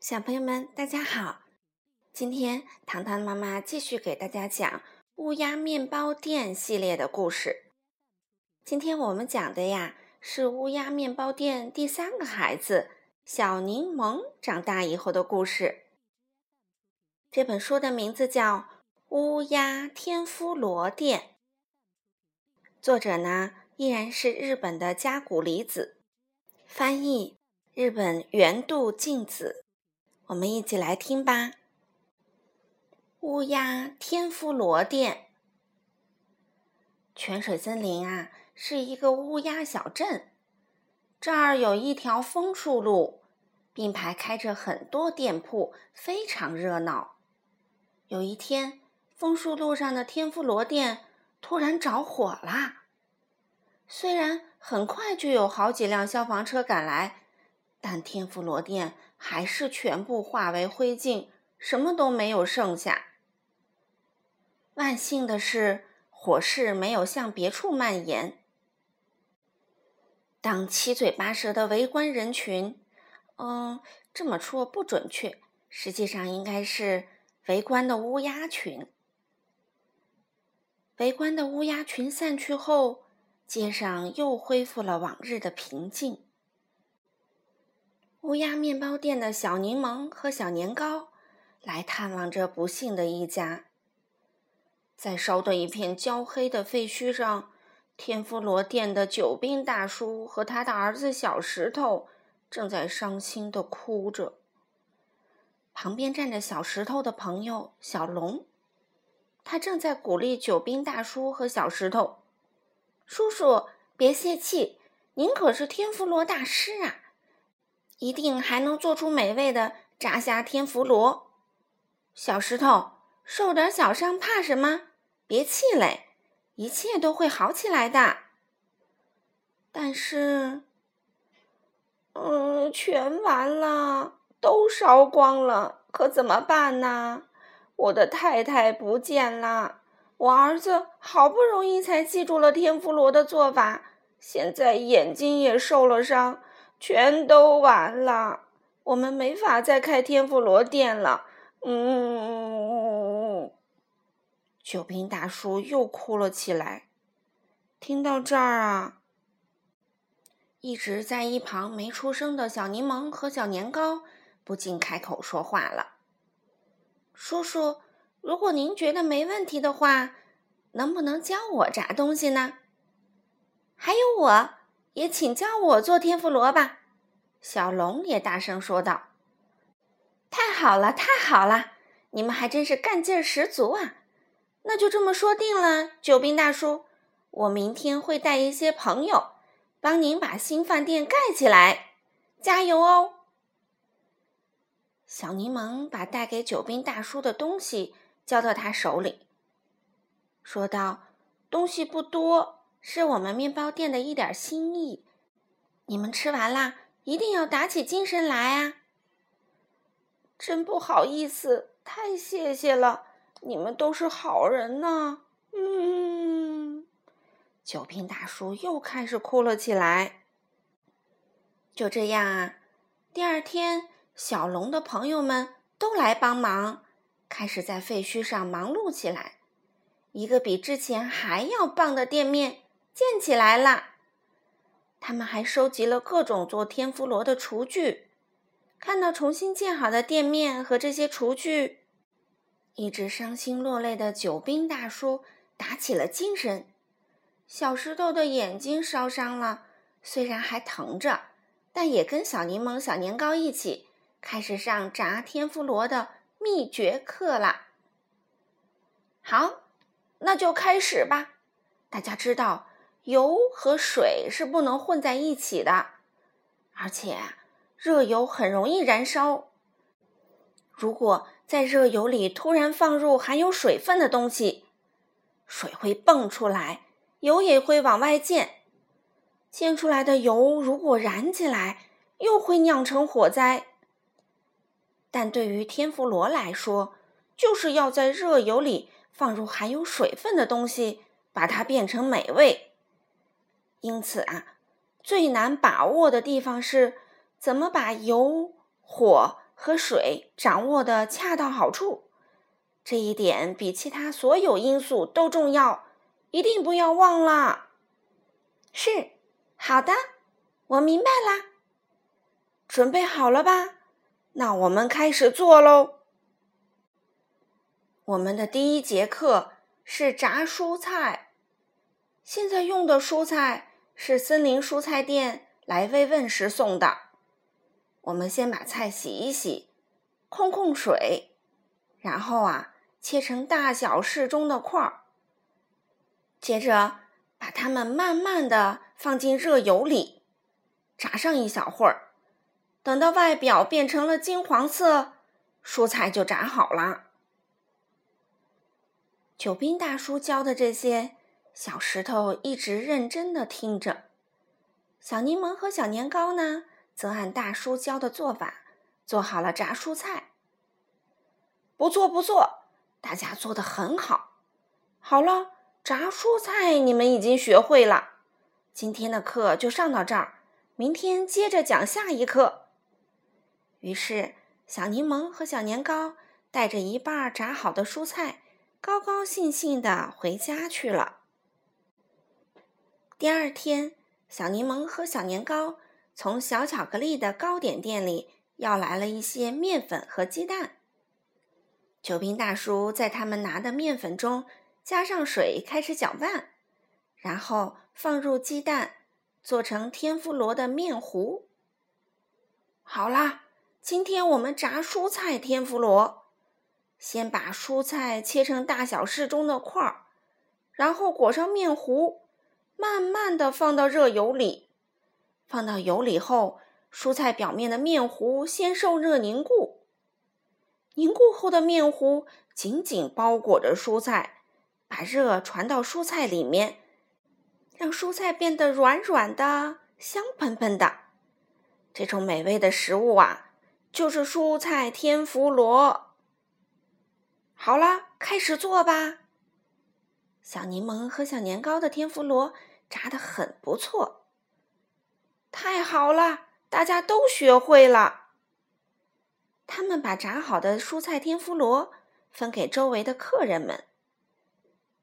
小朋友们，大家好！今天糖糖妈妈继续给大家讲《乌鸦面包店》系列的故事。今天我们讲的呀是乌鸦面包店第三个孩子小柠檬长大以后的故事。这本书的名字叫《乌鸦天妇罗店》，作者呢依然是日本的加古里子，翻译日本原度静子。我们一起来听吧。乌鸦天妇罗店，泉水森林啊，是一个乌鸦小镇。这儿有一条枫树路，并排开着很多店铺，非常热闹。有一天，枫树路上的天妇罗店突然着火啦。虽然很快就有好几辆消防车赶来。但天妇罗店还是全部化为灰烬，什么都没有剩下。万幸的是，火势没有向别处蔓延。当七嘴八舌的围观人群，嗯，这么说不准确，实际上应该是围观的乌鸦群。围观的乌鸦群散去后，街上又恢复了往日的平静。乌鸦面包店的小柠檬和小年糕来探望这不幸的一家。在烧得一片焦黑的废墟上，天妇罗店的久兵大叔和他的儿子小石头正在伤心的哭着。旁边站着小石头的朋友小龙，他正在鼓励久兵大叔和小石头：“叔叔，别泄气，您可是天妇罗大师啊！”一定还能做出美味的炸虾天妇罗。小石头，受点小伤怕什么？别气馁，一切都会好起来的。但是，嗯，全完了，都烧光了，可怎么办呢？我的太太不见了，我儿子好不容易才记住了天妇罗的做法，现在眼睛也受了伤。全都完了，我们没法再开天妇罗店了。嗯，九兵大叔又哭了起来。听到这儿啊，一直在一旁没出声的小柠檬和小年糕不禁开口说话了：“叔叔，如果您觉得没问题的话，能不能教我炸东西呢？还有我。”也请教我做天妇罗吧，小龙也大声说道：“太好了，太好了！你们还真是干劲儿十足啊！那就这么说定了，救兵大叔，我明天会带一些朋友帮您把新饭店盖起来，加油哦！”小柠檬把带给救兵大叔的东西交到他手里，说道：“东西不多。”是我们面包店的一点心意，你们吃完啦，一定要打起精神来啊！真不好意思，太谢谢了，你们都是好人呢。嗯，酒瓶大叔又开始哭了起来。就这样啊，第二天，小龙的朋友们都来帮忙，开始在废墟上忙碌起来。一个比之前还要棒的店面。建起来了，他们还收集了各种做天妇罗的厨具。看到重新建好的店面和这些厨具，一直伤心落泪的久兵大叔打起了精神。小石头的眼睛烧伤了，虽然还疼着，但也跟小柠檬、小年糕一起开始上炸天妇罗的秘诀课了。好，那就开始吧。大家知道。油和水是不能混在一起的，而且热油很容易燃烧。如果在热油里突然放入含有水分的东西，水会蹦出来，油也会往外溅。溅出来的油如果燃起来，又会酿成火灾。但对于天妇罗来说，就是要在热油里放入含有水分的东西，把它变成美味。因此啊，最难把握的地方是怎么把油、火和水掌握的恰到好处，这一点比其他所有因素都重要，一定不要忘了。是，好的，我明白啦。准备好了吧？那我们开始做喽。我们的第一节课是炸蔬菜。现在用的蔬菜是森林蔬菜店来慰问时送的。我们先把菜洗一洗，控控水，然后啊，切成大小适中的块儿。接着把它们慢慢的放进热油里，炸上一小会儿。等到外表变成了金黄色，蔬菜就炸好了。九兵大叔教的这些，小石头一直认真的听着。小柠檬和小年糕呢，则按大叔教的做法做好了炸蔬菜。不错不错，大家做的很好。好了，炸蔬菜你们已经学会了。今天的课就上到这儿，明天接着讲下一课。于是，小柠檬和小年糕带着一半炸好的蔬菜，高高兴兴地回家去了。第二天，小柠檬和小年糕从小巧克力的糕点店里要来了一些面粉和鸡蛋。酒瓶大叔在他们拿的面粉中加上水，开始搅拌，然后放入鸡蛋，做成天妇罗的面糊。好啦。今天我们炸蔬菜天妇罗，先把蔬菜切成大小适中的块儿，然后裹上面糊，慢慢的放到热油里。放到油里后，蔬菜表面的面糊先受热凝固，凝固后的面糊紧紧包裹着蔬菜，把热传到蔬菜里面，让蔬菜变得软软的、香喷喷的。这种美味的食物啊！就是蔬菜天妇罗。好了，开始做吧。小柠檬和小年糕的天妇罗炸的很不错。太好了，大家都学会了。他们把炸好的蔬菜天妇罗分给周围的客人们。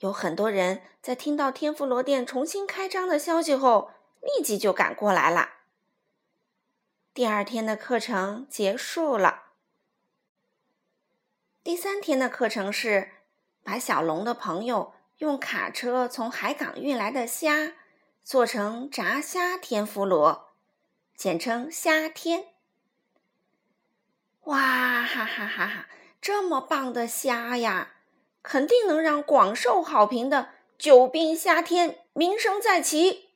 有很多人在听到天妇罗店重新开张的消息后，立即就赶过来了。第二天的课程结束了。第三天的课程是把小龙的朋友用卡车从海港运来的虾做成炸虾天妇罗，简称虾天。哇哈哈哈哈！这么棒的虾呀，肯定能让广受好评的九兵虾天名声在起。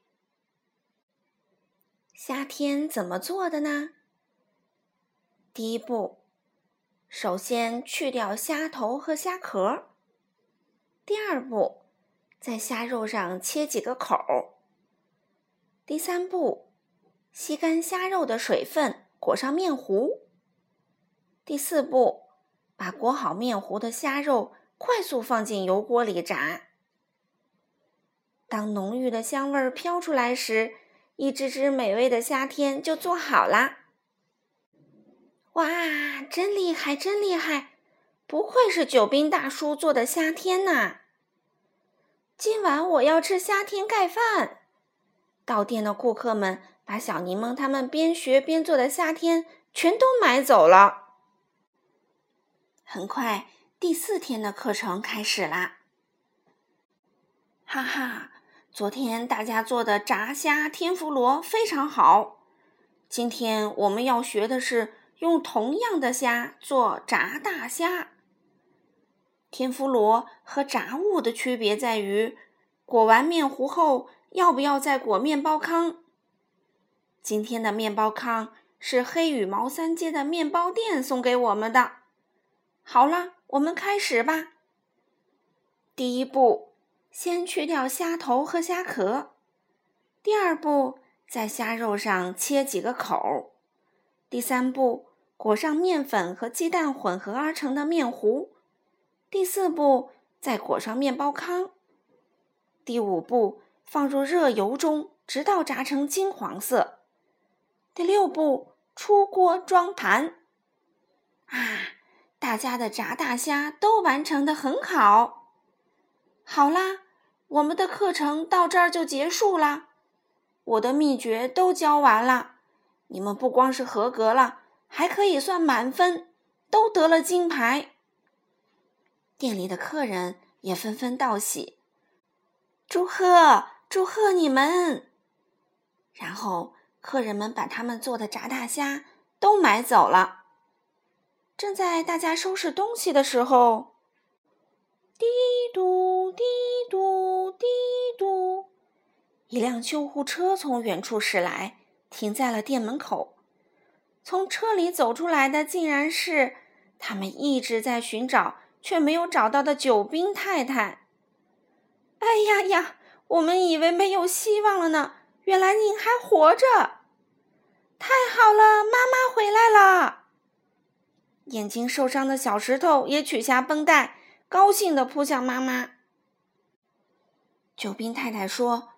虾天怎么做的呢？第一步，首先去掉虾头和虾壳。第二步，在虾肉上切几个口儿。第三步，吸干虾肉的水分，裹上面糊。第四步，把裹好面糊的虾肉快速放进油锅里炸。当浓郁的香味儿飘出来时，一只只美味的虾天就做好啦！哇，真厉害，真厉害！不愧是九兵大叔做的虾天呐！今晚我要吃虾天盖饭。到店的顾客们把小柠檬他们边学边做的虾天全都买走了。很快，第四天的课程开始啦！哈哈。昨天大家做的炸虾天妇罗非常好，今天我们要学的是用同样的虾做炸大虾。天妇罗和炸物的区别在于，裹完面糊后要不要再裹面包糠。今天的面包糠是黑羽毛三街的面包店送给我们的。好了，我们开始吧。第一步。先去掉虾头和虾壳。第二步，在虾肉上切几个口。第三步，裹上面粉和鸡蛋混合而成的面糊。第四步，再裹上面包糠。第五步，放入热油中，直到炸成金黄色。第六步，出锅装盘。啊，大家的炸大虾都完成的很好。好啦，我们的课程到这儿就结束啦。我的秘诀都教完了，你们不光是合格了，还可以算满分，都得了金牌。店里的客人也纷纷道喜，祝贺祝贺你们！然后客人们把他们做的炸大虾都买走了。正在大家收拾东西的时候，滴嘟滴嘟滴嘟。一辆救护车从远处驶来，停在了店门口。从车里走出来的竟然是他们一直在寻找却没有找到的九兵太太。哎呀呀！我们以为没有希望了呢，原来您还活着！太好了，妈妈回来了。眼睛受伤的小石头也取下绷带，高兴地扑向妈妈。九兵太太说。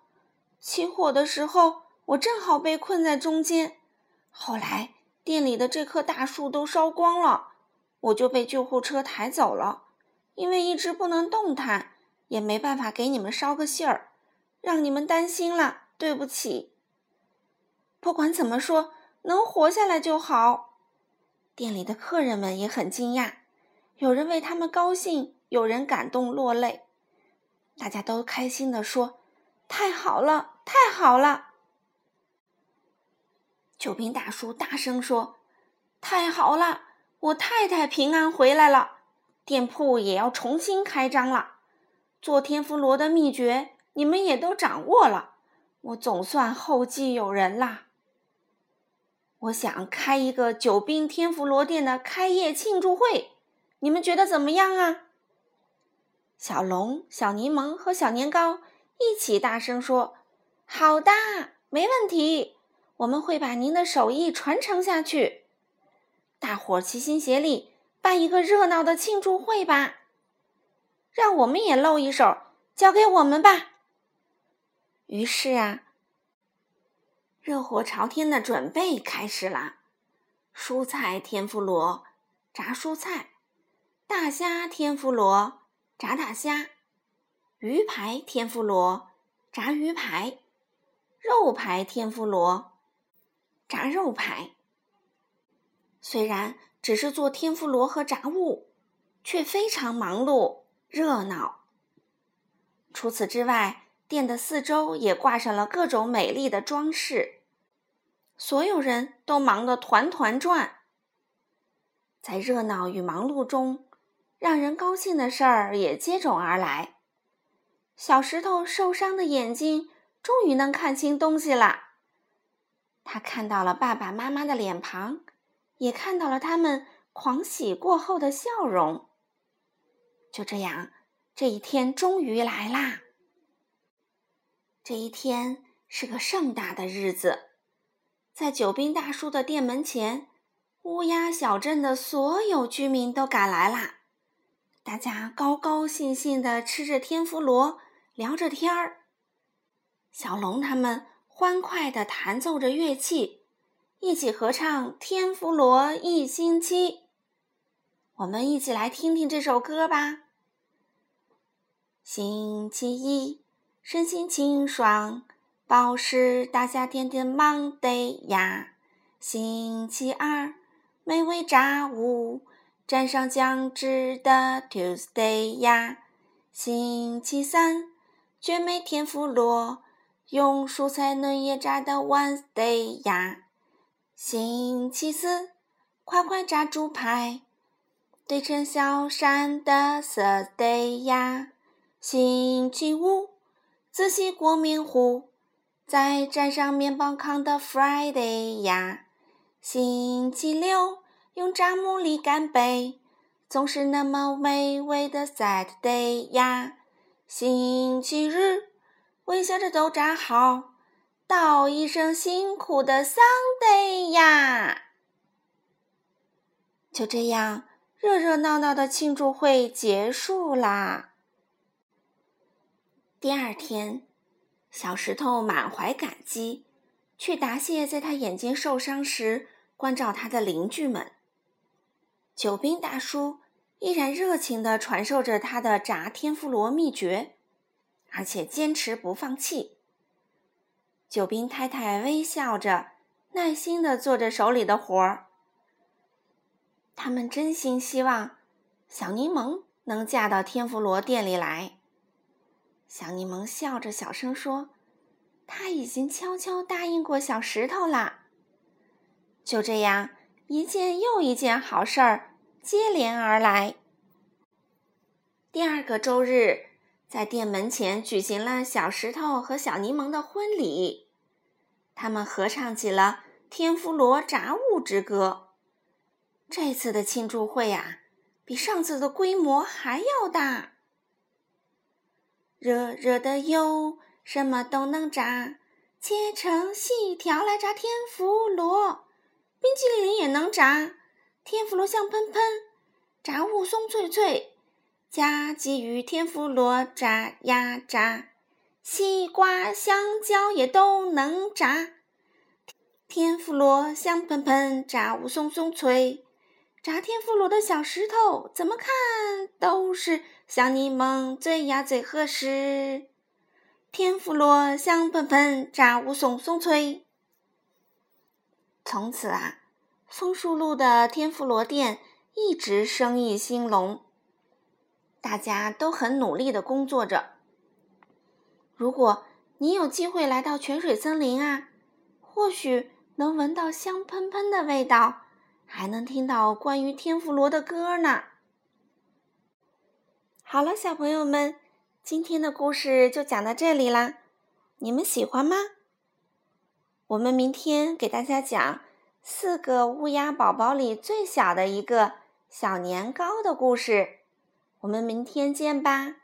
起火的时候，我正好被困在中间。后来店里的这棵大树都烧光了，我就被救护车抬走了。因为一直不能动弹，也没办法给你们捎个信儿，让你们担心了，对不起。不管怎么说，能活下来就好。店里的客人们也很惊讶，有人为他们高兴，有人感动落泪。大家都开心地说：“太好了！”太好了！救兵大叔大声说：“太好了，我太太平安回来了，店铺也要重新开张了。做天妇罗的秘诀你们也都掌握了，我总算后继有人啦。我想开一个九兵天妇罗店的开业庆祝会，你们觉得怎么样啊？”小龙、小柠檬和小年糕一起大声说。好的，没问题。我们会把您的手艺传承下去。大伙儿齐心协力，办一个热闹的庆祝会吧。让我们也露一手，交给我们吧。于是啊，热火朝天的准备开始啦。蔬菜天妇罗，炸蔬菜；大虾天妇罗，炸大虾；鱼排天妇罗，炸鱼排。肉排天妇罗，炸肉排。虽然只是做天妇罗和炸物，却非常忙碌热闹。除此之外，店的四周也挂上了各种美丽的装饰，所有人都忙得团团转。在热闹与忙碌中，让人高兴的事儿也接踵而来。小石头受伤的眼睛。终于能看清东西了。他看到了爸爸妈妈的脸庞，也看到了他们狂喜过后的笑容。就这样，这一天终于来啦。这一天是个盛大的日子，在九兵大叔的店门前，乌鸦小镇的所有居民都赶来啦。大家高高兴兴地吃着天妇罗，聊着天儿。小龙他们欢快地弹奏着乐器，一起合唱《天妇罗一星期》。我们一起来听听这首歌吧。星期一，身心清爽，饱食大夏天的 Monday 呀。星期二，美味炸物，沾上酱汁的 Tuesday 呀。星期三，绝美天妇罗。用蔬菜嫩叶炸的 Wednesday 呀，星期四快快炸猪排，对称小山的 Thursday 呀，星期五仔细过面糊，再蘸上面包糠的 Friday 呀，星期六用炸牡蛎干杯，总是那么美味的 Saturday 呀，星期日。微笑着都炸好，道一声辛苦的 Sunday 呀！就这样，热热闹闹的庆祝会结束啦。第二天，小石头满怀感激，去答谢在他眼睛受伤时关照他的邻居们。酒兵大叔依然热情地传授着他的炸天妇罗秘诀，而且坚持不放弃。九兵太太微笑着，耐心地做着手里的活儿。他们真心希望小柠檬能嫁到天妇罗店里来。小柠檬笑着小声说：“他已经悄悄答应过小石头啦。”就这样，一件又一件好事儿接连而来。第二个周日，在店门前举行了小石头和小柠檬的婚礼，他们合唱起了《天妇罗炸物之歌》。这次的庆祝会呀，比上次的规模还要大。热热的油，什么都能炸，切成细条来炸天妇罗。冰淇淋也能炸，天妇罗香喷喷，炸物松脆脆。加鲫鱼天妇罗炸呀炸，西瓜香蕉也都能炸。天妇罗香喷喷，炸物松松脆。炸天妇罗的小石头，怎么看都是小柠檬最呀最合适。天妇罗香喷喷，炸物松松脆。从此啊，枫树路的天妇罗店一直生意兴隆，大家都很努力的工作着。如果你有机会来到泉水森林啊，或许能闻到香喷喷的味道。还能听到关于天妇罗的歌呢。好了，小朋友们，今天的故事就讲到这里啦。你们喜欢吗？我们明天给大家讲四个乌鸦宝宝里最小的一个小年糕的故事。我们明天见吧。